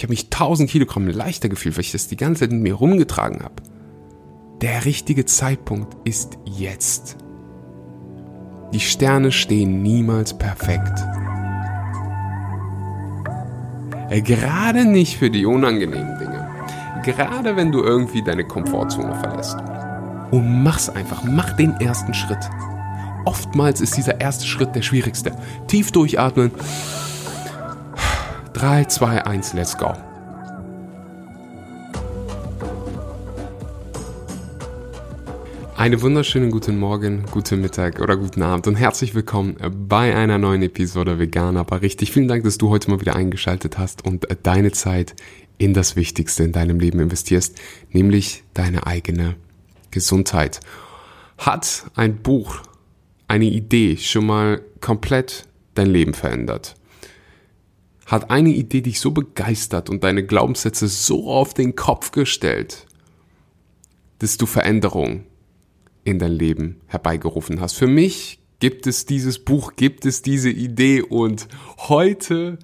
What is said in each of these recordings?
Ich habe mich 1000 Kilogramm leichter gefühlt, weil ich das die ganze Zeit mit mir rumgetragen habe. Der richtige Zeitpunkt ist jetzt. Die Sterne stehen niemals perfekt. Äh, gerade nicht für die unangenehmen Dinge. Gerade wenn du irgendwie deine Komfortzone verlässt. Und mach's einfach, mach den ersten Schritt. Oftmals ist dieser erste Schritt der schwierigste. Tief durchatmen. 3, 2, 1, let's go. Eine wunderschöne guten Morgen, guten Mittag oder guten Abend und herzlich willkommen bei einer neuen Episode Vegan, aber richtig. Vielen Dank, dass du heute mal wieder eingeschaltet hast und deine Zeit in das Wichtigste in deinem Leben investierst, nämlich deine eigene Gesundheit. Hat ein Buch, eine Idee schon mal komplett dein Leben verändert? Hat eine Idee dich so begeistert und deine Glaubenssätze so auf den Kopf gestellt, dass du Veränderungen in dein Leben herbeigerufen hast. Für mich gibt es dieses Buch, gibt es diese Idee und heute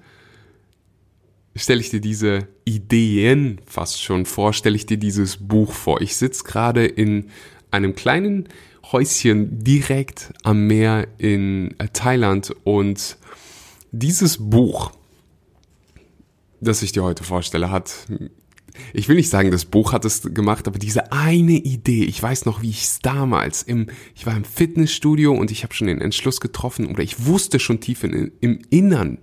stelle ich dir diese Ideen fast schon vor, stelle ich dir dieses Buch vor. Ich sitze gerade in einem kleinen Häuschen direkt am Meer in Thailand und dieses Buch, das ich dir heute vorstelle, hat ich will nicht sagen, das Buch hat es gemacht, aber diese eine Idee, ich weiß noch, wie ich es damals im, ich war im Fitnessstudio und ich habe schon den Entschluss getroffen oder ich wusste schon tief in, im Innern,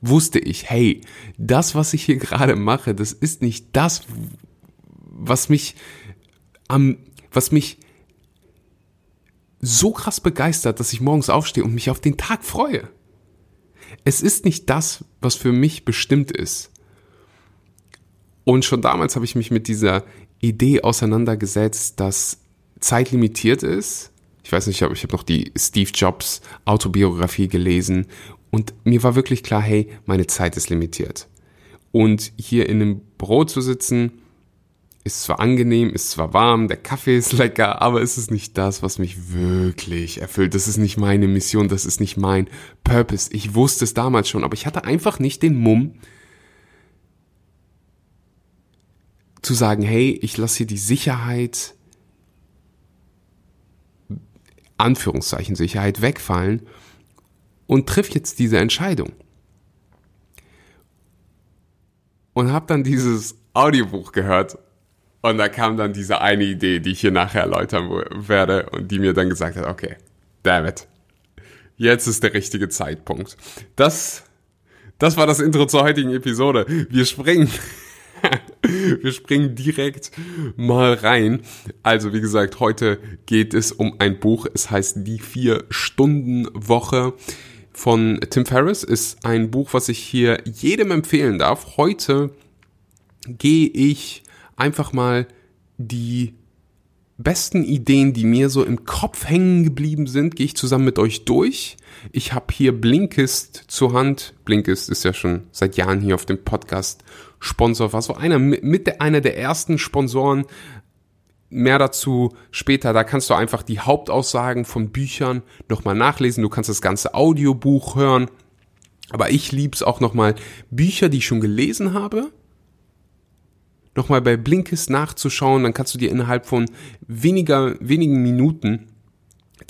wusste ich, hey, das, was ich hier gerade mache, das ist nicht das, was mich am, was mich so krass begeistert, dass ich morgens aufstehe und mich auf den Tag freue. Es ist nicht das, was für mich bestimmt ist. Und schon damals habe ich mich mit dieser Idee auseinandergesetzt, dass Zeit limitiert ist. Ich weiß nicht, aber ich habe noch die Steve Jobs Autobiografie gelesen und mir war wirklich klar, hey, meine Zeit ist limitiert. Und hier in einem Büro zu sitzen, ist zwar angenehm, ist zwar warm, der Kaffee ist lecker, aber es ist nicht das, was mich wirklich erfüllt. Das ist nicht meine Mission, das ist nicht mein Purpose. Ich wusste es damals schon, aber ich hatte einfach nicht den Mumm, zu sagen, hey, ich lasse hier die Sicherheit, Anführungszeichen Sicherheit wegfallen und triff jetzt diese Entscheidung. Und habe dann dieses Audiobuch gehört und da kam dann diese eine Idee, die ich hier nachher erläutern werde und die mir dann gesagt hat, okay, damn it, jetzt ist der richtige Zeitpunkt. Das, das war das Intro zur heutigen Episode. Wir springen Wir springen direkt mal rein. Also, wie gesagt, heute geht es um ein Buch. Es heißt Die Vier-Stunden-Woche von Tim Ferriss. Ist ein Buch, was ich hier jedem empfehlen darf. Heute gehe ich einfach mal die besten Ideen, die mir so im Kopf hängen geblieben sind, gehe ich zusammen mit euch durch. Ich habe hier Blinkist zur Hand. Blinkist ist ja schon seit Jahren hier auf dem Podcast Sponsor, war so einer mit der, einer der ersten Sponsoren. Mehr dazu später, da kannst du einfach die Hauptaussagen von Büchern nochmal nachlesen. Du kannst das ganze Audiobuch hören. Aber ich lieb's auch nochmal Bücher, die ich schon gelesen habe, nochmal bei Blinkist nachzuschauen, dann kannst du dir innerhalb von weniger, wenigen Minuten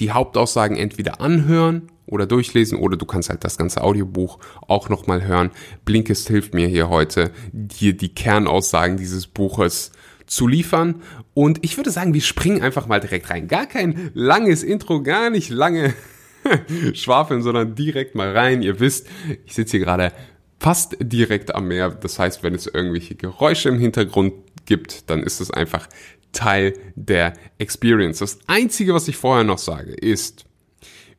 die Hauptaussagen entweder anhören oder durchlesen oder du kannst halt das ganze Audiobuch auch nochmal hören. Blinkist hilft mir hier heute, dir die Kernaussagen dieses Buches zu liefern. Und ich würde sagen, wir springen einfach mal direkt rein. Gar kein langes Intro, gar nicht lange schwafeln, sondern direkt mal rein. Ihr wisst, ich sitze hier gerade fast direkt am Meer. Das heißt, wenn es irgendwelche Geräusche im Hintergrund gibt, dann ist es einfach Teil der Experience. Das Einzige, was ich vorher noch sage, ist,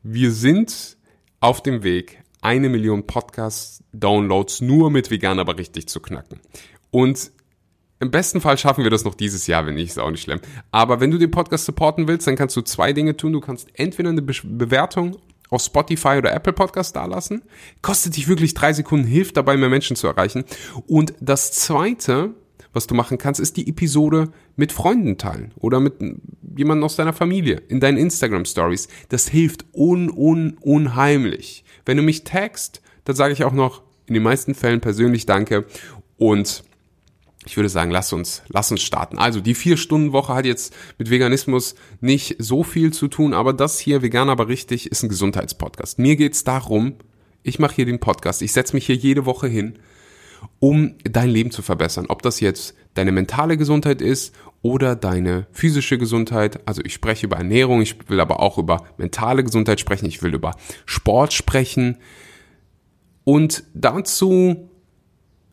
wir sind auf dem Weg, eine Million Podcast-Downloads nur mit vegan, aber richtig zu knacken. Und im besten Fall schaffen wir das noch dieses Jahr, wenn nicht, ist auch nicht schlimm. Aber wenn du den Podcast supporten willst, dann kannst du zwei Dinge tun. Du kannst entweder eine Be Bewertung auf Spotify oder Apple Podcast dalassen. Kostet dich wirklich drei Sekunden, hilft dabei, mehr Menschen zu erreichen. Und das zweite, was du machen kannst, ist die Episode mit Freunden teilen oder mit jemandem aus deiner Familie in deinen Instagram Stories. Das hilft un, un, unheimlich. Wenn du mich tagst, dann sage ich auch noch in den meisten Fällen persönlich Danke. Und ich würde sagen, lass uns, lass uns starten. Also die Vier-Stunden-Woche hat jetzt mit Veganismus nicht so viel zu tun, aber das hier, vegan aber richtig, ist ein Gesundheitspodcast. Mir geht's darum, ich mache hier den Podcast, ich setze mich hier jede Woche hin, um dein Leben zu verbessern. Ob das jetzt deine mentale Gesundheit ist oder deine physische Gesundheit. Also ich spreche über Ernährung, ich will aber auch über mentale Gesundheit sprechen, ich will über Sport sprechen. Und dazu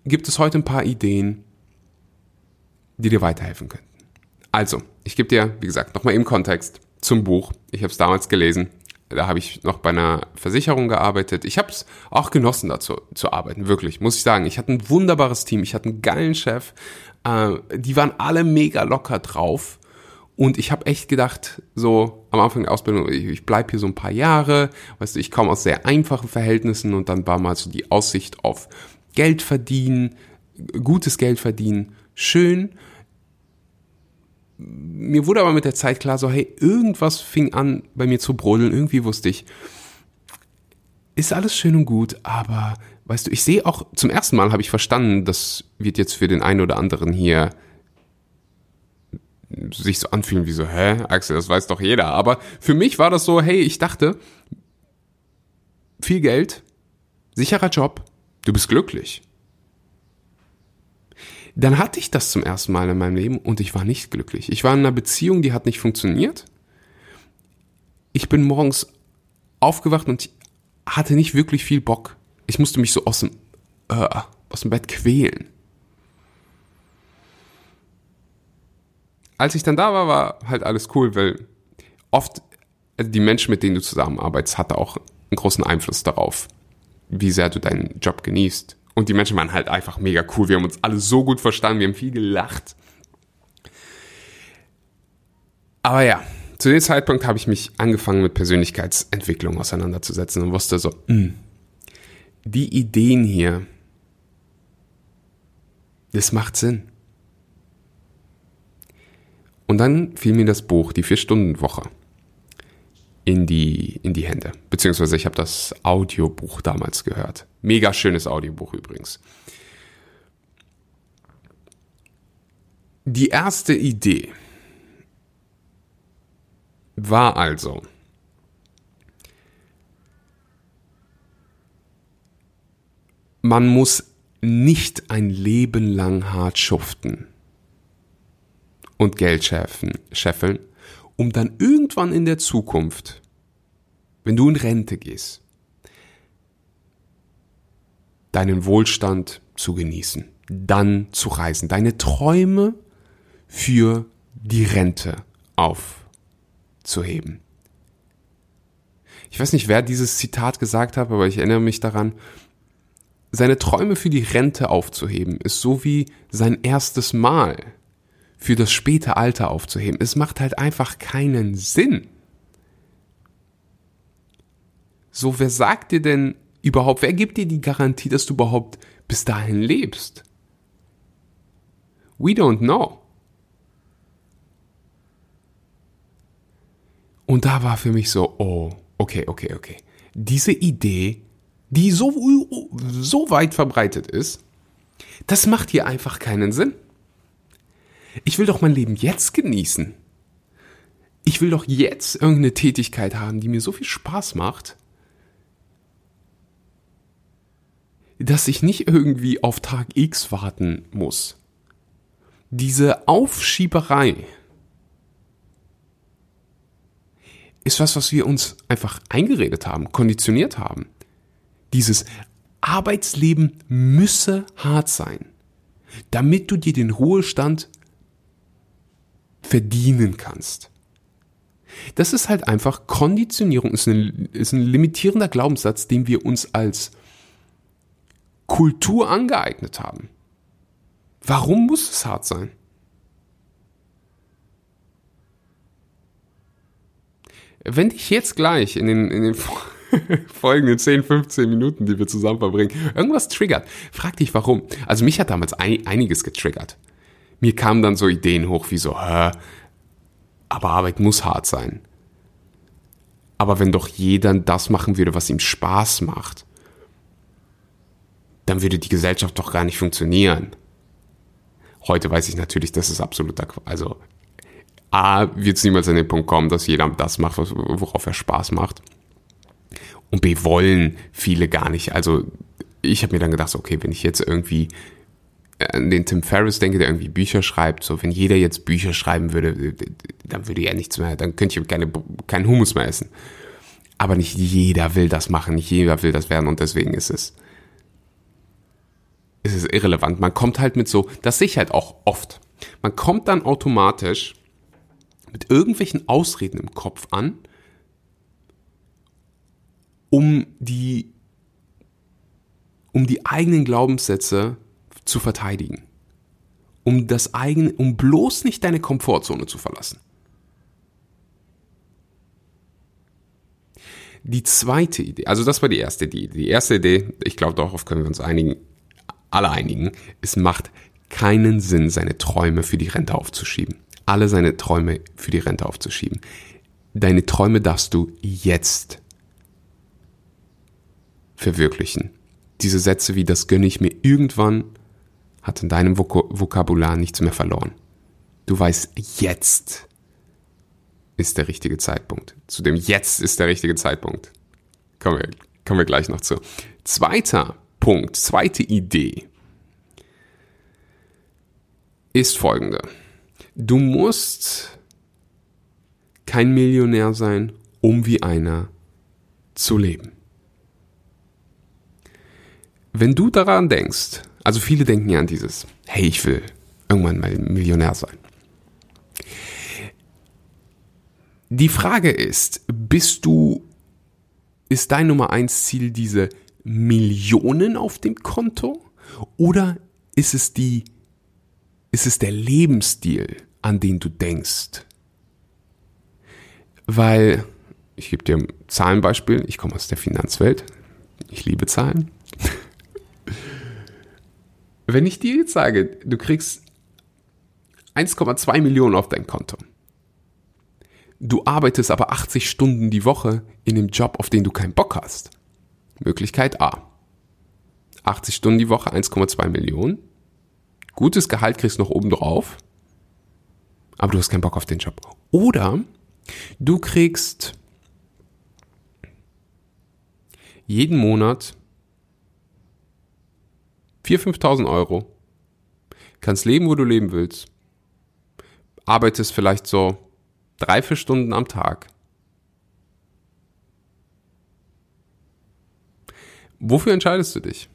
gibt es heute ein paar Ideen, die dir weiterhelfen könnten. Also, ich gebe dir, wie gesagt, nochmal im Kontext zum Buch. Ich habe es damals gelesen. Da habe ich noch bei einer Versicherung gearbeitet. Ich habe es auch genossen, dazu zu arbeiten, wirklich, muss ich sagen. Ich hatte ein wunderbares Team, ich hatte einen geilen Chef. Äh, die waren alle mega locker drauf. Und ich habe echt gedacht, so am Anfang der Ausbildung, ich, ich bleib hier so ein paar Jahre, weißt du, ich komme aus sehr einfachen Verhältnissen und dann war mal so die Aussicht auf Geld verdienen, gutes Geld verdienen, schön. Mir wurde aber mit der Zeit klar, so, hey, irgendwas fing an bei mir zu brodeln. Irgendwie wusste ich, ist alles schön und gut, aber weißt du, ich sehe auch, zum ersten Mal habe ich verstanden, das wird jetzt für den einen oder anderen hier sich so anfühlen wie so, hä, Axel, das weiß doch jeder. Aber für mich war das so, hey, ich dachte, viel Geld, sicherer Job, du bist glücklich. Dann hatte ich das zum ersten Mal in meinem Leben und ich war nicht glücklich. Ich war in einer Beziehung, die hat nicht funktioniert. Ich bin morgens aufgewacht und hatte nicht wirklich viel Bock. Ich musste mich so aus dem, äh, aus dem Bett quälen. Als ich dann da war, war halt alles cool, weil oft also die Menschen, mit denen du zusammenarbeitest, hatte auch einen großen Einfluss darauf, wie sehr du deinen Job genießt. Und die Menschen waren halt einfach mega cool. Wir haben uns alle so gut verstanden, wir haben viel gelacht. Aber ja, zu dem Zeitpunkt habe ich mich angefangen mit Persönlichkeitsentwicklung auseinanderzusetzen und wusste so, mh, hm, die Ideen hier, das macht Sinn. Und dann fiel mir das Buch Die Vier-Stunden-Woche in die, in die Hände. Beziehungsweise ich habe das Audiobuch damals gehört. Mega schönes Audiobuch übrigens. Die erste Idee war also, man muss nicht ein Leben lang hart schuften und Geld scheffeln, um dann irgendwann in der Zukunft, wenn du in Rente gehst, deinen Wohlstand zu genießen, dann zu reisen, deine Träume für die Rente aufzuheben. Ich weiß nicht, wer dieses Zitat gesagt hat, aber ich erinnere mich daran, seine Träume für die Rente aufzuheben, ist so wie sein erstes Mal für das späte Alter aufzuheben. Es macht halt einfach keinen Sinn. So, wer sagt dir denn überhaupt, wer gibt dir die Garantie, dass du überhaupt bis dahin lebst? We don't know. Und da war für mich so, oh, okay, okay, okay. Diese Idee, die so, so weit verbreitet ist, das macht hier einfach keinen Sinn. Ich will doch mein Leben jetzt genießen. Ich will doch jetzt irgendeine Tätigkeit haben, die mir so viel Spaß macht, dass ich nicht irgendwie auf Tag X warten muss. Diese Aufschieberei ist was, was wir uns einfach eingeredet haben, konditioniert haben. Dieses Arbeitsleben müsse hart sein, damit du dir den Ruhestand verdienen kannst. Das ist halt einfach Konditionierung, ist ein, ist ein limitierender Glaubenssatz, den wir uns als Kultur angeeignet haben. Warum muss es hart sein? Wenn dich jetzt gleich in den, in den folgenden 10, 15 Minuten, die wir zusammen verbringen, irgendwas triggert, frag dich warum. Also mich hat damals ein, einiges getriggert mir kamen dann so Ideen hoch wie so, hä, aber Arbeit muss hart sein. Aber wenn doch jeder das machen würde, was ihm Spaß macht, dann würde die Gesellschaft doch gar nicht funktionieren. Heute weiß ich natürlich, dass es absoluter, also A, wird es niemals an den Punkt kommen, dass jeder das macht, worauf er Spaß macht. Und B, wollen viele gar nicht. Also ich habe mir dann gedacht, okay, wenn ich jetzt irgendwie an den Tim Ferriss denke, der irgendwie Bücher schreibt, so wenn jeder jetzt Bücher schreiben würde, dann würde er nichts mehr, dann könnte ich keine, keinen Humus mehr essen. Aber nicht jeder will das machen, nicht jeder will das werden und deswegen ist es, ist es irrelevant. Man kommt halt mit so, das sehe ich halt auch oft. Man kommt dann automatisch mit irgendwelchen Ausreden im Kopf an, um die, um die eigenen Glaubenssätze zu verteidigen. Um das eigene, um bloß nicht deine Komfortzone zu verlassen. Die zweite Idee, also das war die erste Idee. Die erste Idee, ich glaube, darauf können wir uns einigen, alle einigen, es macht keinen Sinn, seine Träume für die Rente aufzuschieben. Alle seine Träume für die Rente aufzuschieben. Deine Träume darfst du jetzt verwirklichen. Diese Sätze wie das gönne ich mir irgendwann hat in deinem Vok Vokabular nichts mehr verloren. Du weißt, jetzt ist der richtige Zeitpunkt. Zu dem jetzt ist der richtige Zeitpunkt. Kommen wir, kommen wir gleich noch zu. Zweiter Punkt, zweite Idee ist folgende. Du musst kein Millionär sein, um wie einer zu leben. Wenn du daran denkst, also viele denken ja an dieses, hey, ich will irgendwann mal Millionär sein. Die Frage ist, bist du, ist dein Nummer eins Ziel diese Millionen auf dem Konto oder ist es die, ist es der Lebensstil, an den du denkst? Weil, ich gebe dir ein Zahlenbeispiel, ich komme aus der Finanzwelt, ich liebe Zahlen. Wenn ich dir jetzt sage, du kriegst 1,2 Millionen auf dein Konto, du arbeitest aber 80 Stunden die Woche in einem Job, auf den du keinen Bock hast. Möglichkeit A. 80 Stunden die Woche, 1,2 Millionen. Gutes Gehalt kriegst du noch oben drauf, aber du hast keinen Bock auf den Job. Oder du kriegst jeden Monat 4.000, 5.000 Euro, kannst leben, wo du leben willst, arbeitest vielleicht so drei, vier Stunden am Tag. Wofür entscheidest du dich?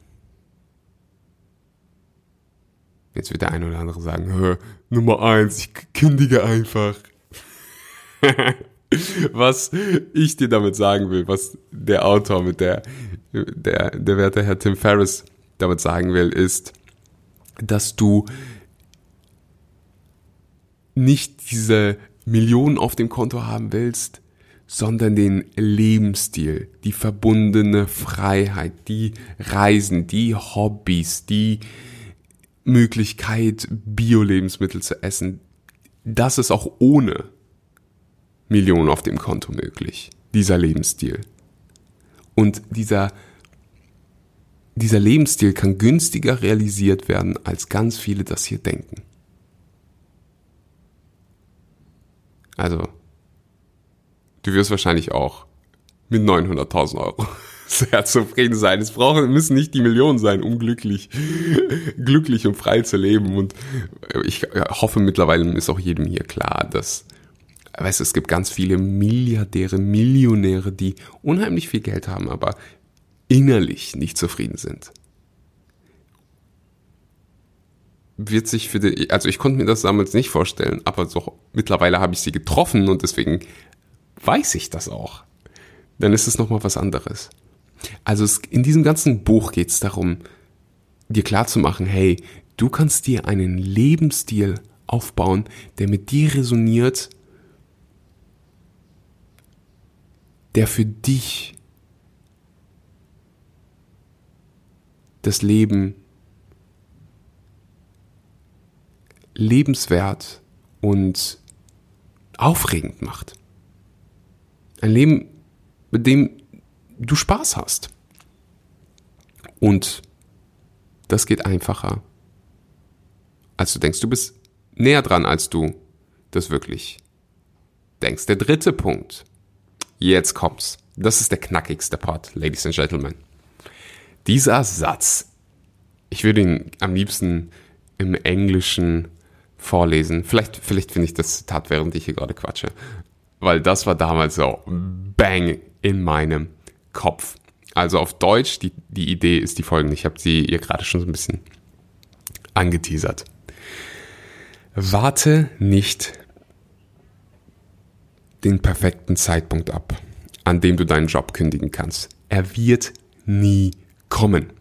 Jetzt wird der eine oder andere sagen, Nummer eins, ich kündige einfach. was ich dir damit sagen will, was der Autor mit der, der, der werte Herr Tim Ferriss damit sagen will, ist, dass du nicht diese Millionen auf dem Konto haben willst, sondern den Lebensstil, die verbundene Freiheit, die Reisen, die Hobbys, die Möglichkeit, Bio-Lebensmittel zu essen. Das ist auch ohne Millionen auf dem Konto möglich, dieser Lebensstil. Und dieser dieser Lebensstil kann günstiger realisiert werden, als ganz viele das hier denken. Also, du wirst wahrscheinlich auch mit 900.000 Euro sehr zufrieden sein. Es brauchen, müssen nicht die Millionen sein, um glücklich, glücklich und frei zu leben. Und ich hoffe mittlerweile ist auch jedem hier klar, dass, weißt du, es gibt ganz viele Milliardäre, Millionäre, die unheimlich viel Geld haben, aber innerlich nicht zufrieden sind, wird sich für die, also ich konnte mir das damals nicht vorstellen, aber so mittlerweile habe ich sie getroffen und deswegen weiß ich das auch. Dann ist es nochmal was anderes. Also es, in diesem ganzen Buch geht es darum, dir klarzumachen, hey, du kannst dir einen Lebensstil aufbauen, der mit dir resoniert, der für dich das Leben lebenswert und aufregend macht. Ein Leben, mit dem du Spaß hast. Und Das geht einfacher. Als du denkst, du bist näher dran, als du das wirklich denkst. Der dritte Punkt. Jetzt kommt's. Das ist der knackigste Part, Ladies and Gentlemen. Dieser Satz, ich würde ihn am liebsten im Englischen vorlesen. Vielleicht, vielleicht finde ich das Zitat, während ich hier gerade quatsche. Weil das war damals so bang in meinem Kopf. Also auf Deutsch, die, die Idee ist die folgende. Ich habe sie ihr gerade schon so ein bisschen angeteasert. Warte nicht den perfekten Zeitpunkt ab, an dem du deinen Job kündigen kannst. Er wird nie kommen.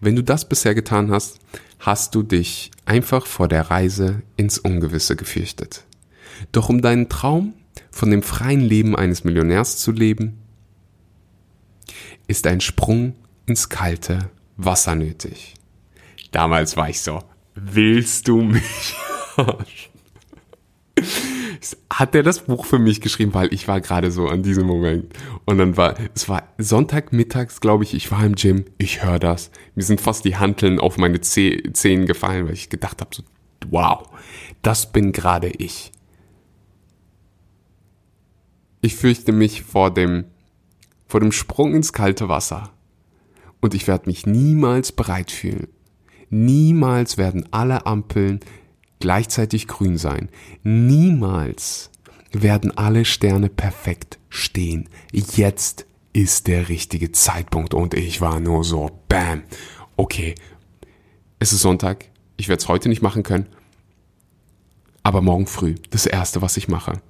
Wenn du das bisher getan hast, hast du dich einfach vor der Reise ins Ungewisse gefürchtet. Doch um deinen Traum von dem freien Leben eines Millionärs zu leben, ist ein Sprung ins kalte Wasser nötig. Damals war ich so, willst du mich hat er das Buch für mich geschrieben, weil ich war gerade so an diesem Moment. Und dann war, es war Sonntagmittags, glaube ich, ich war im Gym, ich höre das. Mir sind fast die Hanteln auf meine Zehen gefallen, weil ich gedacht habe, so, wow, das bin gerade ich. Ich fürchte mich vor dem, vor dem Sprung ins kalte Wasser. Und ich werde mich niemals bereit fühlen. Niemals werden alle Ampeln gleichzeitig grün sein. Niemals werden alle Sterne perfekt stehen. Jetzt ist der richtige Zeitpunkt und ich war nur so, bam, okay, es ist Sonntag, ich werde es heute nicht machen können, aber morgen früh, das Erste, was ich mache.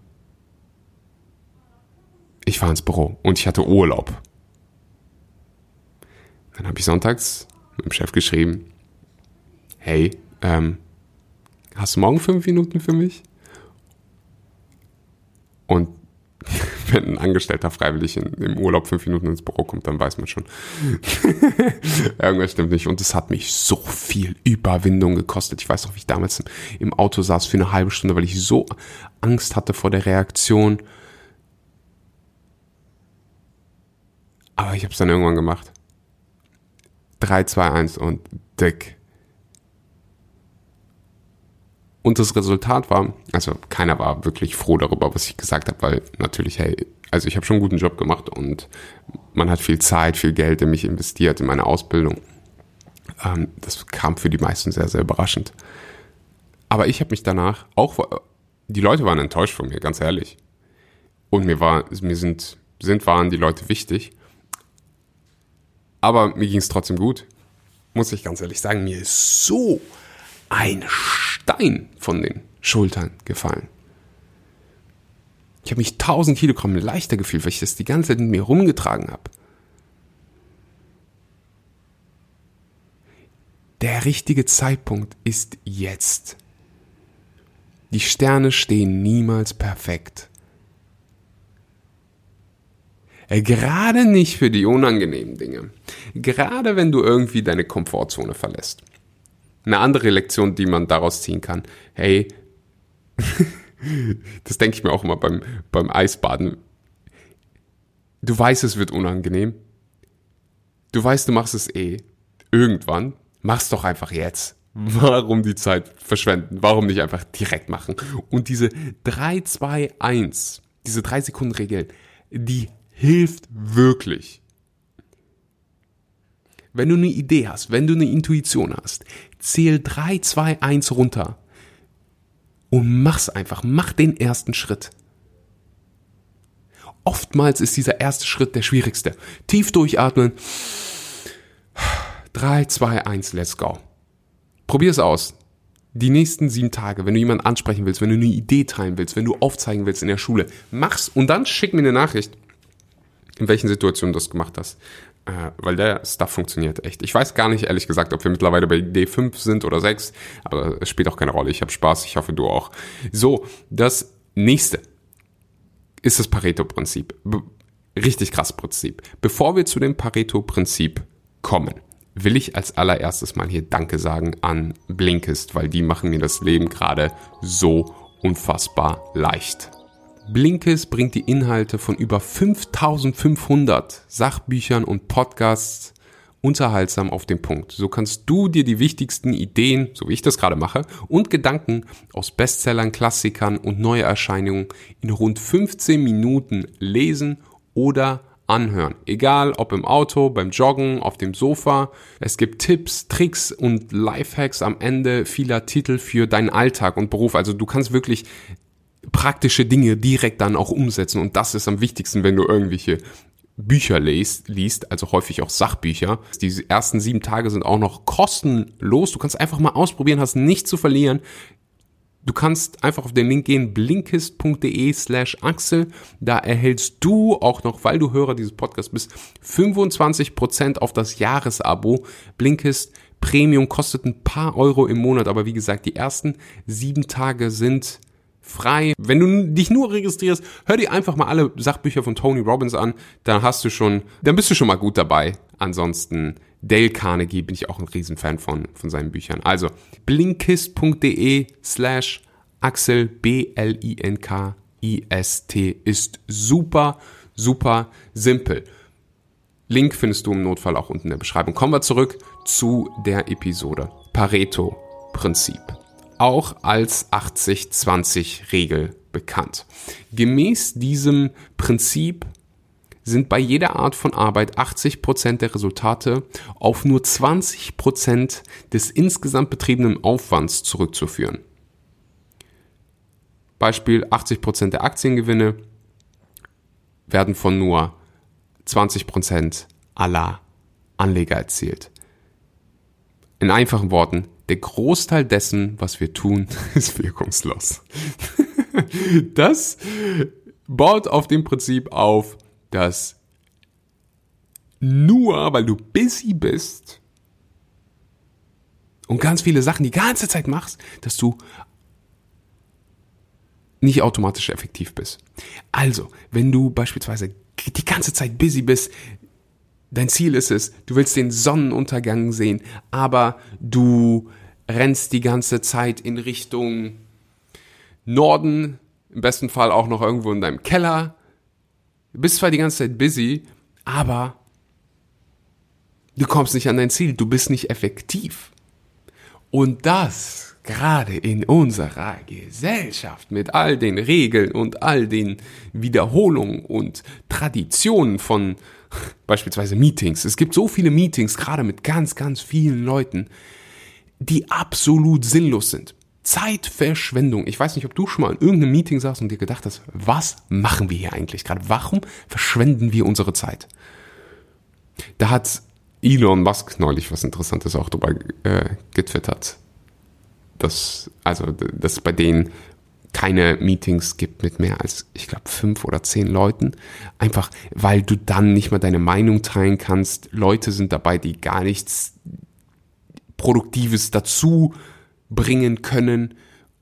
Ich fahre ins Büro und ich hatte Urlaub. Dann habe ich sonntags mit dem Chef geschrieben, hey, ähm, hast du morgen fünf Minuten für mich? Und wenn ein Angestellter freiwillig in, im Urlaub fünf Minuten ins Büro kommt, dann weiß man schon. Irgendwas stimmt nicht. Und es hat mich so viel Überwindung gekostet. Ich weiß noch, wie ich damals im Auto saß für eine halbe Stunde, weil ich so Angst hatte vor der Reaktion. Aber ich habe es dann irgendwann gemacht. 3, 2, 1 und dick. Und das Resultat war, also keiner war wirklich froh darüber, was ich gesagt habe, weil natürlich, hey, also ich habe schon einen guten Job gemacht und man hat viel Zeit, viel Geld in mich investiert, in meine Ausbildung. Ähm, das kam für die meisten sehr, sehr überraschend. Aber ich habe mich danach auch, die Leute waren enttäuscht von mir, ganz ehrlich. Und mir war, mir sind, sind, waren die Leute wichtig. Aber mir ging es trotzdem gut. Muss ich ganz ehrlich sagen, mir ist so ein Stein von den Schultern gefallen. Ich habe mich 1000 Kilogramm leichter gefühlt, weil ich das die ganze Zeit mit mir rumgetragen habe. Der richtige Zeitpunkt ist jetzt. Die Sterne stehen niemals perfekt. Äh, gerade nicht für die unangenehmen Dinge. Gerade wenn du irgendwie deine Komfortzone verlässt eine andere Lektion, die man daraus ziehen kann. Hey, das denke ich mir auch immer beim, beim Eisbaden. Du weißt, es wird unangenehm. Du weißt, du machst es eh. Irgendwann. Mach's doch einfach jetzt. Warum die Zeit verschwenden? Warum nicht einfach direkt machen? Und diese 3, 2, 1, diese 3 Sekunden Regel, die hilft wirklich. Wenn du eine Idee hast, wenn du eine Intuition hast, zähl 3, 2, 1 runter und mach's einfach. Mach den ersten Schritt. Oftmals ist dieser erste Schritt der schwierigste. Tief durchatmen. 3, 2, 1, let's go. Probier es aus. Die nächsten sieben Tage, wenn du jemanden ansprechen willst, wenn du eine Idee teilen willst, wenn du aufzeigen willst in der Schule, mach's und dann schick mir eine Nachricht, in welchen Situationen du das gemacht hast äh, weil der Stuff funktioniert echt. Ich weiß gar nicht, ehrlich gesagt, ob wir mittlerweile bei D5 sind oder 6, aber es spielt auch keine Rolle. Ich habe Spaß, ich hoffe, du auch. So, das nächste ist das Pareto-Prinzip. Richtig krass Prinzip. Bevor wir zu dem Pareto-Prinzip kommen, will ich als allererstes mal hier Danke sagen an Blinkist, weil die machen mir das Leben gerade so unfassbar leicht. Blinkes bringt die Inhalte von über 5500 Sachbüchern und Podcasts unterhaltsam auf den Punkt. So kannst du dir die wichtigsten Ideen, so wie ich das gerade mache, und Gedanken aus Bestsellern, Klassikern und Neuerscheinungen in rund 15 Minuten lesen oder anhören. Egal ob im Auto, beim Joggen, auf dem Sofa. Es gibt Tipps, Tricks und Lifehacks am Ende vieler Titel für deinen Alltag und Beruf. Also du kannst wirklich praktische Dinge direkt dann auch umsetzen und das ist am wichtigsten, wenn du irgendwelche Bücher liest, liest, also häufig auch Sachbücher. Die ersten sieben Tage sind auch noch kostenlos. Du kannst einfach mal ausprobieren, hast nichts zu verlieren. Du kannst einfach auf den Link gehen, blinkist.de slash Axel. Da erhältst du auch noch, weil du Hörer dieses Podcasts bist, 25% auf das Jahresabo. Blinkist Premium kostet ein paar Euro im Monat, aber wie gesagt, die ersten sieben Tage sind frei. Wenn du dich nur registrierst, hör dir einfach mal alle Sachbücher von Tony Robbins an, dann hast du schon, dann bist du schon mal gut dabei. Ansonsten Dale Carnegie bin ich auch ein Riesenfan von, von seinen Büchern. Also blinkist.de slash Axel B-L-I-N-K-I-S-T ist super, super simpel. Link findest du im Notfall auch unten in der Beschreibung. Kommen wir zurück zu der Episode. Pareto-Prinzip. Auch als 80-20-Regel bekannt. Gemäß diesem Prinzip sind bei jeder Art von Arbeit 80% der Resultate auf nur 20% des insgesamt betriebenen Aufwands zurückzuführen. Beispiel 80% der Aktiengewinne werden von nur 20% aller Anleger erzielt. In einfachen Worten, der Großteil dessen, was wir tun, ist wirkungslos. Das baut auf dem Prinzip auf, dass nur weil du busy bist und ganz viele Sachen die ganze Zeit machst, dass du nicht automatisch effektiv bist. Also, wenn du beispielsweise die ganze Zeit busy bist, dein Ziel ist es, du willst den Sonnenuntergang sehen, aber du rennst die ganze Zeit in Richtung Norden, im besten Fall auch noch irgendwo in deinem Keller, Du bist zwar die ganze Zeit busy, aber du kommst nicht an dein Ziel, du bist nicht effektiv. Und das gerade in unserer Gesellschaft mit all den Regeln und all den Wiederholungen und Traditionen von beispielsweise Meetings. Es gibt so viele Meetings, gerade mit ganz, ganz vielen Leuten, die absolut sinnlos sind. Zeitverschwendung. Ich weiß nicht, ob du schon mal in irgendeinem Meeting saßt und dir gedacht hast, was machen wir hier eigentlich gerade? Warum verschwenden wir unsere Zeit? Da hat Elon Musk neulich was Interessantes auch dabei äh, getwittert. Dass, also, dass bei denen keine Meetings gibt mit mehr als, ich glaube, fünf oder zehn Leuten. Einfach, weil du dann nicht mehr deine Meinung teilen kannst. Leute sind dabei, die gar nichts Produktives dazu bringen können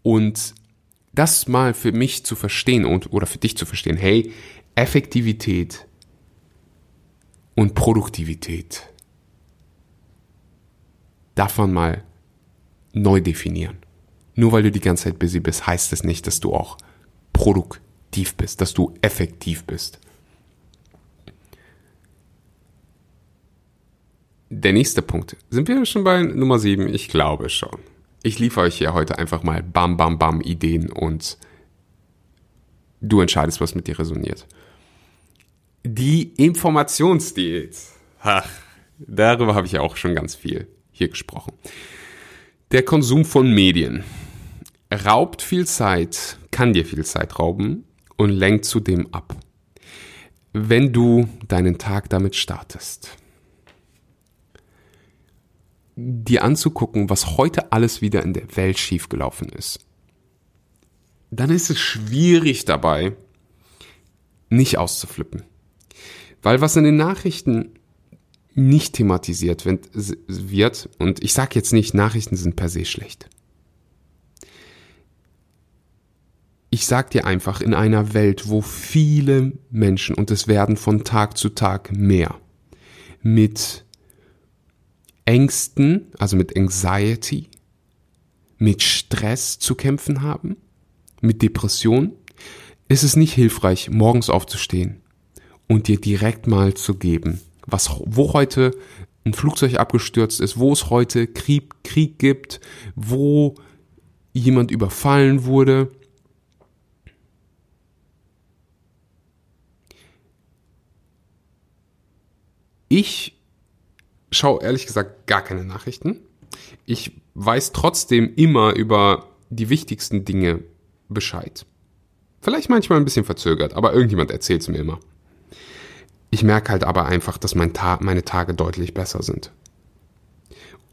und das mal für mich zu verstehen und oder für dich zu verstehen, hey, Effektivität und Produktivität darf man mal neu definieren. Nur weil du die ganze Zeit busy bist, heißt es nicht, dass du auch produktiv bist, dass du effektiv bist. Der nächste Punkt. Sind wir schon bei Nummer 7? Ich glaube schon. Ich liefere euch hier heute einfach mal bam, bam, bam Ideen und du entscheidest, was mit dir resoniert. Die Informationsdiät. Ach, darüber habe ich ja auch schon ganz viel hier gesprochen. Der Konsum von Medien raubt viel Zeit, kann dir viel Zeit rauben und lenkt zudem ab. Wenn du deinen Tag damit startest dir anzugucken, was heute alles wieder in der Welt schiefgelaufen ist, dann ist es schwierig dabei, nicht auszuflippen. Weil was in den Nachrichten nicht thematisiert wird, und ich sage jetzt nicht, Nachrichten sind per se schlecht. Ich sag dir einfach, in einer Welt, wo viele Menschen, und es werden von Tag zu Tag mehr, mit Ängsten, also mit Anxiety, mit Stress zu kämpfen haben, mit Depression, ist es nicht hilfreich, morgens aufzustehen und dir direkt mal zu geben, was, wo heute ein Flugzeug abgestürzt ist, wo es heute Krieg, Krieg gibt, wo jemand überfallen wurde. Ich schaue ehrlich gesagt gar keine Nachrichten. Ich weiß trotzdem immer über die wichtigsten Dinge Bescheid. Vielleicht manchmal ein bisschen verzögert, aber irgendjemand erzählt es mir immer. Ich merke halt aber einfach, dass mein Ta meine Tage deutlich besser sind.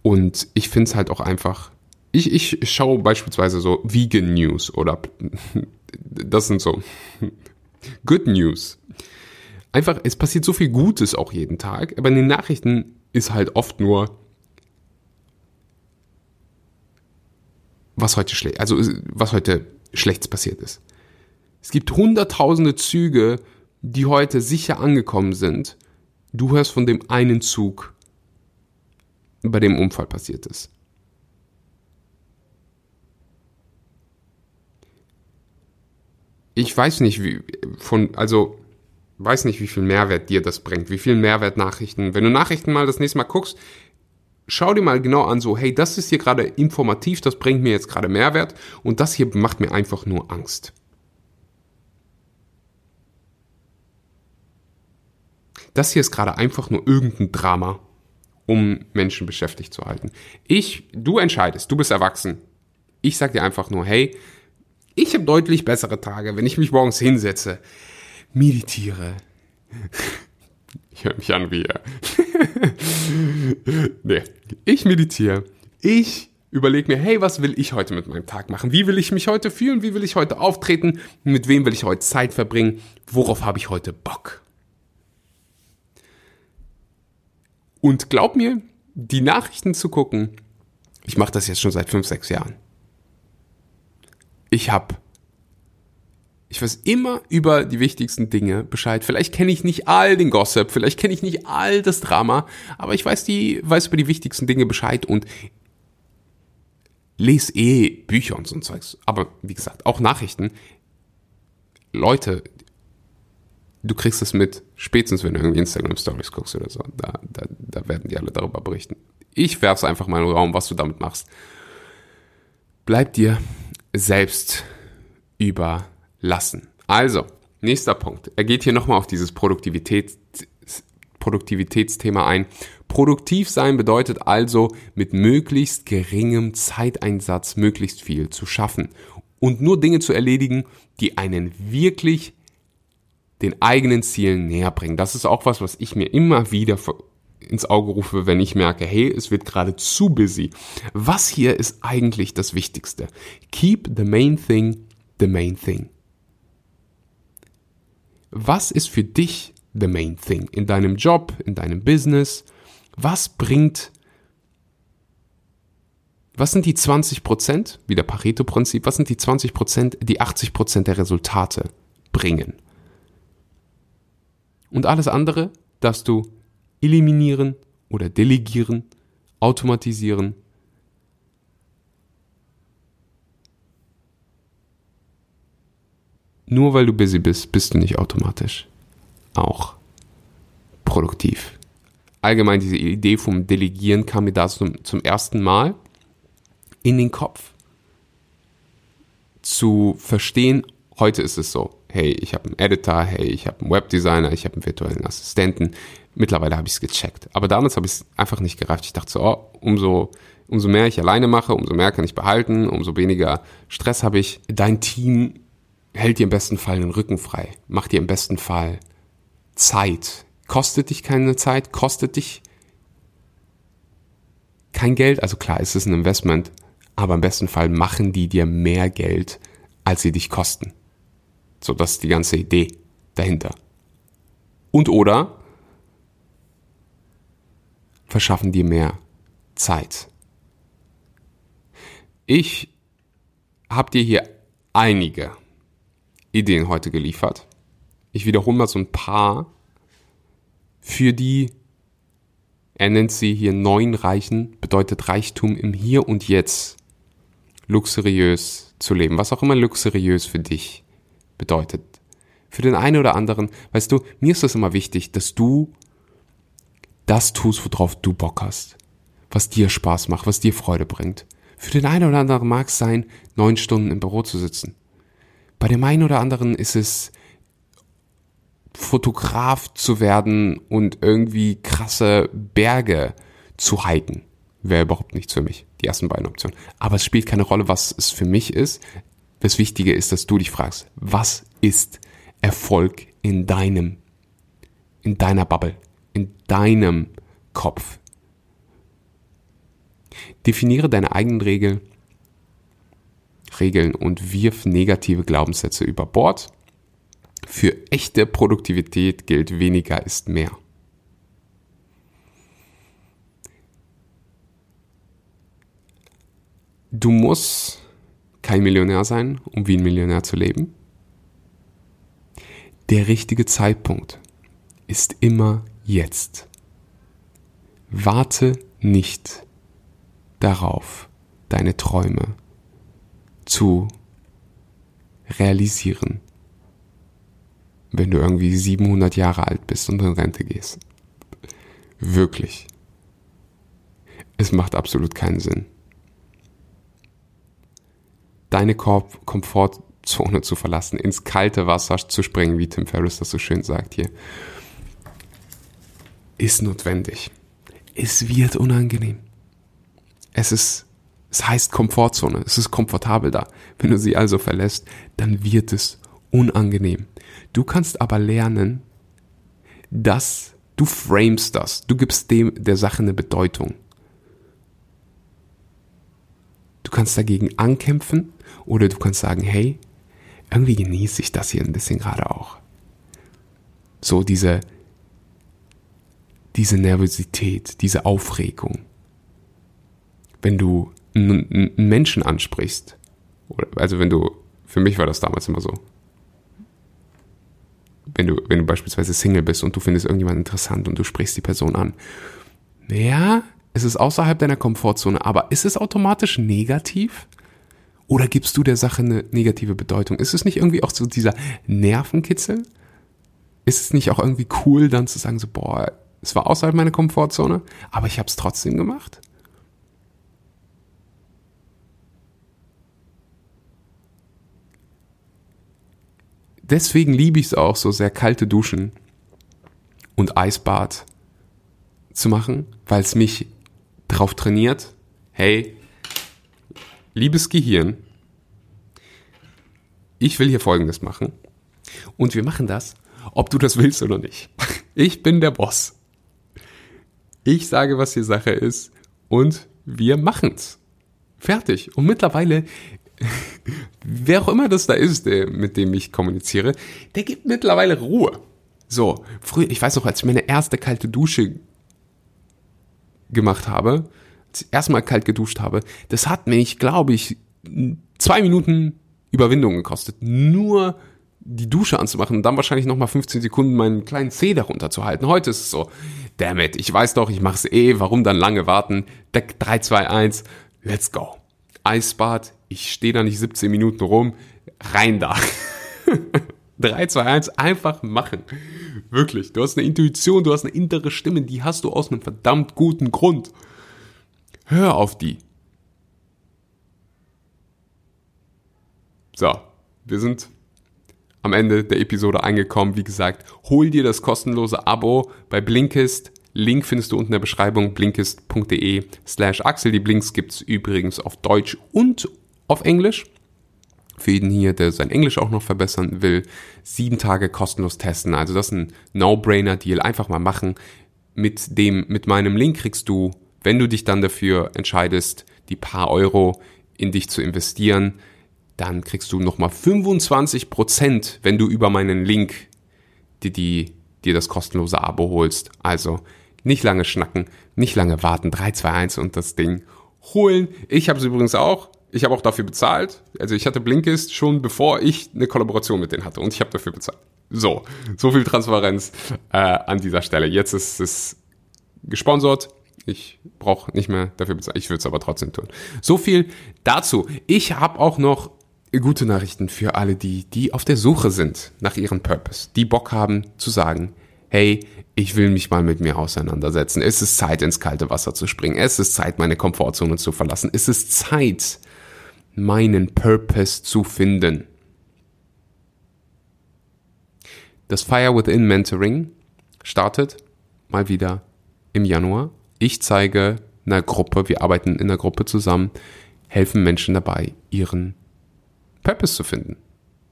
Und ich finde es halt auch einfach. Ich, ich schaue beispielsweise so Vegan News oder das sind so Good News. Einfach, es passiert so viel Gutes auch jeden Tag, aber in den Nachrichten ist halt oft nur, was heute schlecht, also was heute Schlechtes passiert ist. Es gibt hunderttausende Züge, die heute sicher angekommen sind. Du hörst von dem einen Zug, bei dem Unfall passiert ist. Ich weiß nicht, wie von, also weiß nicht, wie viel Mehrwert dir das bringt, wie viel Mehrwert Nachrichten. Wenn du Nachrichten mal das nächste Mal guckst, schau dir mal genau an, so, hey, das ist hier gerade informativ, das bringt mir jetzt gerade Mehrwert und das hier macht mir einfach nur Angst. Das hier ist gerade einfach nur irgendein Drama, um Menschen beschäftigt zu halten. Ich, du entscheidest, du bist erwachsen. Ich sag dir einfach nur, hey, ich habe deutlich bessere Tage, wenn ich mich morgens hinsetze, meditiere. Ich höre mich an wie er. nee, ich meditiere. Ich überlege mir, hey, was will ich heute mit meinem Tag machen? Wie will ich mich heute fühlen? Wie will ich heute auftreten? Mit wem will ich heute Zeit verbringen? Worauf habe ich heute Bock? Und glaub mir, die Nachrichten zu gucken, ich mache das jetzt schon seit fünf, sechs Jahren. Ich habe ich weiß immer über die wichtigsten Dinge Bescheid. Vielleicht kenne ich nicht all den Gossip, vielleicht kenne ich nicht all das Drama, aber ich weiß die, weiß über die wichtigsten Dinge Bescheid und lese eh Bücher und so ein Zeugs. Aber wie gesagt, auch Nachrichten. Leute, du kriegst es mit, spätestens wenn du irgendwie Instagram Stories guckst oder so. Da, da, da werden die alle darüber berichten. Ich werfe einfach mal in den Raum, was du damit machst. Bleib dir selbst über lassen. Also, nächster Punkt. Er geht hier nochmal auf dieses Produktivität, Produktivitätsthema ein. Produktiv sein bedeutet also, mit möglichst geringem Zeiteinsatz möglichst viel zu schaffen und nur Dinge zu erledigen, die einen wirklich den eigenen Zielen näher bringen. Das ist auch was, was ich mir immer wieder ins Auge rufe, wenn ich merke, hey, es wird gerade zu busy. Was hier ist eigentlich das Wichtigste? Keep the main thing the main thing was ist für dich the main thing in deinem Job, in deinem Business? Was bringt, was sind die 20 Prozent, wie der Pareto-Prinzip, was sind die 20 Prozent, die 80 Prozent der Resultate bringen? Und alles andere darfst du eliminieren oder delegieren, automatisieren nur weil du busy bist, bist du nicht automatisch auch produktiv. Allgemein diese Idee vom Delegieren kam mir da zum, zum ersten Mal in den Kopf. Zu verstehen, heute ist es so, hey, ich habe einen Editor, hey, ich habe einen Webdesigner, ich habe einen virtuellen Assistenten. Mittlerweile habe ich es gecheckt. Aber damals habe ich es einfach nicht gereift. Ich dachte so, oh, umso, umso mehr ich alleine mache, umso mehr kann ich behalten, umso weniger Stress habe ich. Dein Team hält dir im besten Fall den Rücken frei, macht dir im besten Fall Zeit. Kostet dich keine Zeit, kostet dich kein Geld. Also klar, es ist ein Investment, aber im besten Fall machen die dir mehr Geld, als sie dich kosten. So, das ist die ganze Idee dahinter. Und oder verschaffen dir mehr Zeit. Ich habe dir hier einige Ideen heute geliefert. Ich wiederhole mal so ein paar für die, er nennt sie hier neun Reichen, bedeutet Reichtum im Hier und Jetzt luxuriös zu leben. Was auch immer luxuriös für dich bedeutet. Für den einen oder anderen, weißt du, mir ist das immer wichtig, dass du das tust, worauf du Bock hast. Was dir Spaß macht, was dir Freude bringt. Für den einen oder anderen mag es sein, neun Stunden im Büro zu sitzen. Bei dem einen oder anderen ist es, Fotograf zu werden und irgendwie krasse Berge zu hiken. Wäre überhaupt nichts für mich, die ersten beiden Optionen. Aber es spielt keine Rolle, was es für mich ist. Das Wichtige ist, dass du dich fragst, was ist Erfolg in deinem, in deiner Bubble, in deinem Kopf? Definiere deine eigenen Regeln, Regeln und wirf negative Glaubenssätze über Bord. Für echte Produktivität gilt weniger ist mehr. Du musst kein Millionär sein, um wie ein Millionär zu leben. Der richtige Zeitpunkt ist immer jetzt. Warte nicht darauf, deine Träume zu realisieren, wenn du irgendwie 700 Jahre alt bist und in Rente gehst. Wirklich. Es macht absolut keinen Sinn. Deine Komfortzone zu verlassen, ins kalte Wasser zu springen, wie Tim Ferriss das so schön sagt hier, ist notwendig. Es wird unangenehm. Es ist, es heißt Komfortzone. Es ist komfortabel da. Wenn du sie also verlässt, dann wird es unangenehm. Du kannst aber lernen, dass du framest das. Du gibst dem der Sache eine Bedeutung. Du kannst dagegen ankämpfen oder du kannst sagen, hey, irgendwie genieße ich das hier ein bisschen gerade auch. So diese, diese Nervosität, diese Aufregung wenn du einen Menschen ansprichst, also wenn du, für mich war das damals immer so, wenn du, wenn du beispielsweise Single bist und du findest irgendjemand interessant und du sprichst die Person an, ja, es ist außerhalb deiner Komfortzone, aber ist es automatisch negativ? Oder gibst du der Sache eine negative Bedeutung? Ist es nicht irgendwie auch so dieser Nervenkitzel? Ist es nicht auch irgendwie cool, dann zu sagen, so, boah, es war außerhalb meiner Komfortzone, aber ich habe es trotzdem gemacht? Deswegen liebe ich es auch so sehr, kalte Duschen und Eisbad zu machen, weil es mich drauf trainiert, hey, liebes Gehirn, ich will hier Folgendes machen. Und wir machen das, ob du das willst oder nicht. Ich bin der Boss. Ich sage, was die Sache ist und wir machen's. Fertig. Und mittlerweile wer auch immer das da ist, der, mit dem ich kommuniziere, der gibt mittlerweile Ruhe. So, früher, ich weiß noch, als ich meine erste kalte Dusche gemacht habe, als ich erstmal kalt geduscht habe, das hat mich, glaube ich, zwei Minuten Überwindung gekostet. Nur die Dusche anzumachen und dann wahrscheinlich nochmal 15 Sekunden meinen kleinen Zeh darunter zu halten. Heute ist es so, damn it, ich weiß doch, ich mach's eh, warum dann lange warten? Deck 3, 2, 1, let's go. Eisbad, ich stehe da nicht 17 Minuten rum, rein da. 3, 2, 1, einfach machen. Wirklich, du hast eine Intuition, du hast eine innere Stimme, die hast du aus einem verdammt guten Grund. Hör auf die. So, wir sind am Ende der Episode angekommen. Wie gesagt, hol dir das kostenlose Abo bei Blinkist Link findest du unten in der Beschreibung blinkist.de slash Axel. Die Blinks gibt's übrigens auf Deutsch und auf Englisch. Für jeden hier, der sein Englisch auch noch verbessern will, sieben Tage kostenlos testen. Also das ist ein No-Brainer-Deal. Einfach mal machen. Mit dem, mit meinem Link kriegst du, wenn du dich dann dafür entscheidest, die paar Euro in dich zu investieren, dann kriegst du nochmal 25 Prozent, wenn du über meinen Link dir die, dir das kostenlose Abo holst. Also nicht lange schnacken, nicht lange warten. 3, 2, 1 und das Ding holen. Ich habe es übrigens auch. Ich habe auch dafür bezahlt. Also ich hatte Blinkist schon bevor ich eine Kollaboration mit denen hatte und ich habe dafür bezahlt. So, so viel Transparenz äh, an dieser Stelle. Jetzt ist es gesponsert. Ich brauche nicht mehr dafür bezahlen. Ich würde es aber trotzdem tun. So viel dazu. Ich habe auch noch gute Nachrichten für alle die, die auf der Suche sind nach ihrem Purpose, die Bock haben zu sagen, hey, ich will mich mal mit mir auseinandersetzen. Es ist Zeit, ins kalte Wasser zu springen. Es ist Zeit, meine Komfortzone zu verlassen. Es ist Zeit, meinen Purpose zu finden. Das Fire Within Mentoring startet mal wieder im Januar. Ich zeige einer Gruppe, wir arbeiten in einer Gruppe zusammen, helfen Menschen dabei, ihren Purpose zu finden.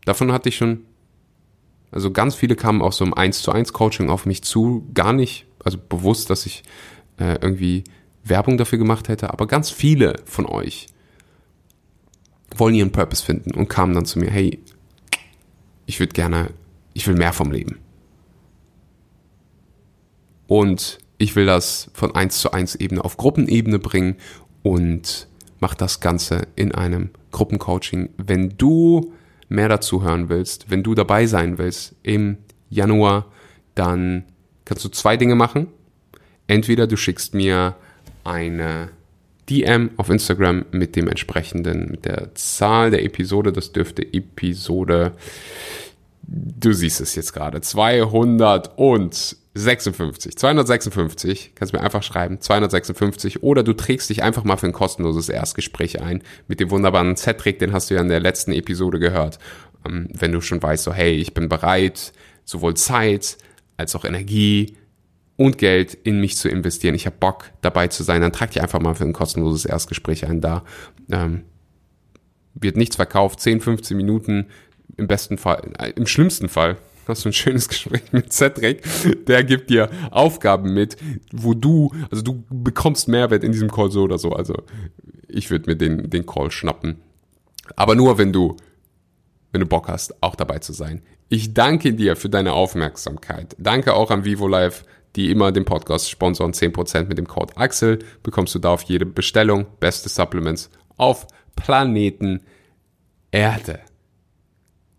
Davon hatte ich schon, also ganz viele kamen auch so im 1 zu 1 Coaching auf mich zu, gar nicht, also bewusst, dass ich äh, irgendwie Werbung dafür gemacht hätte, aber ganz viele von euch wollen ihren Purpose finden und kamen dann zu mir, hey, ich würde gerne, ich will mehr vom Leben. Und ich will das von 1 zu 1 Ebene auf Gruppenebene bringen und mach das Ganze in einem Gruppencoaching. Wenn du mehr dazu hören willst, wenn du dabei sein willst im Januar, dann kannst du zwei Dinge machen. Entweder du schickst mir eine DM auf Instagram mit dem entsprechenden, mit der Zahl der Episode. Das dürfte Episode, du siehst es jetzt gerade, 256. 256, kannst mir einfach schreiben, 256. Oder du trägst dich einfach mal für ein kostenloses Erstgespräch ein mit dem wunderbaren Cedric, den hast du ja in der letzten Episode gehört. Ähm, wenn du schon weißt, so hey, ich bin bereit, sowohl Zeit als auch Energie und Geld in mich zu investieren. Ich habe Bock dabei zu sein, dann trag dich einfach mal für ein kostenloses Erstgespräch ein. Da ähm, wird nichts verkauft, 10, 15 Minuten im besten Fall, äh, im schlimmsten Fall hast du ein schönes Gespräch mit Cedric, der gibt dir Aufgaben mit, wo du, also du bekommst Mehrwert in diesem Call so oder so. Also ich würde mir den, den Call schnappen. Aber nur, wenn du, wenn du Bock hast, auch dabei zu sein. Ich danke dir für deine Aufmerksamkeit. Danke auch an Vivo Live die immer den Podcast sponsoren, 10% mit dem Code Axel, bekommst du da auf jede Bestellung beste Supplements auf Planeten Erde.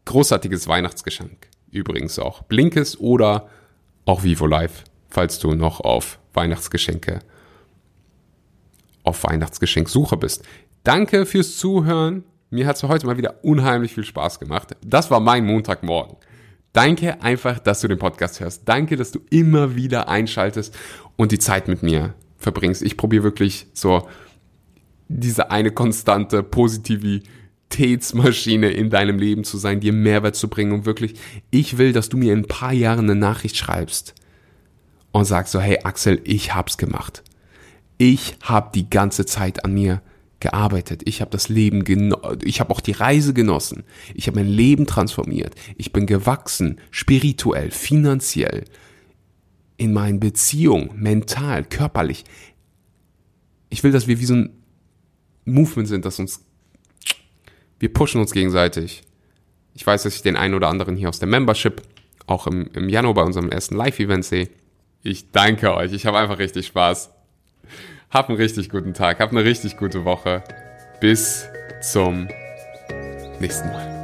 Großartiges Weihnachtsgeschenk. Übrigens auch Blinkes oder auch Vivo Live, falls du noch auf Weihnachtsgeschenke auf Weihnachtsgeschenksuche bist. Danke fürs Zuhören. Mir hat es heute mal wieder unheimlich viel Spaß gemacht. Das war mein Montagmorgen. Danke einfach, dass du den Podcast hörst. Danke, dass du immer wieder einschaltest und die Zeit mit mir verbringst. Ich probiere wirklich so diese eine konstante Positivitätsmaschine in deinem Leben zu sein, dir Mehrwert zu bringen und wirklich, ich will, dass du mir in ein paar Jahren eine Nachricht schreibst und sagst so, hey Axel, ich hab's gemacht. Ich hab die ganze Zeit an mir gearbeitet. Ich habe das Leben genossen. Ich habe auch die Reise genossen. Ich habe mein Leben transformiert. Ich bin gewachsen, spirituell, finanziell, in meinen Beziehungen, mental, körperlich. Ich will, dass wir wie so ein Movement sind, dass uns wir pushen uns gegenseitig. Ich weiß, dass ich den einen oder anderen hier aus der Membership auch im, im Januar bei unserem ersten Live-Event sehe. Ich danke euch. Ich habe einfach richtig Spaß. Hab einen richtig guten Tag, hab eine richtig gute Woche. Bis zum nächsten Mal.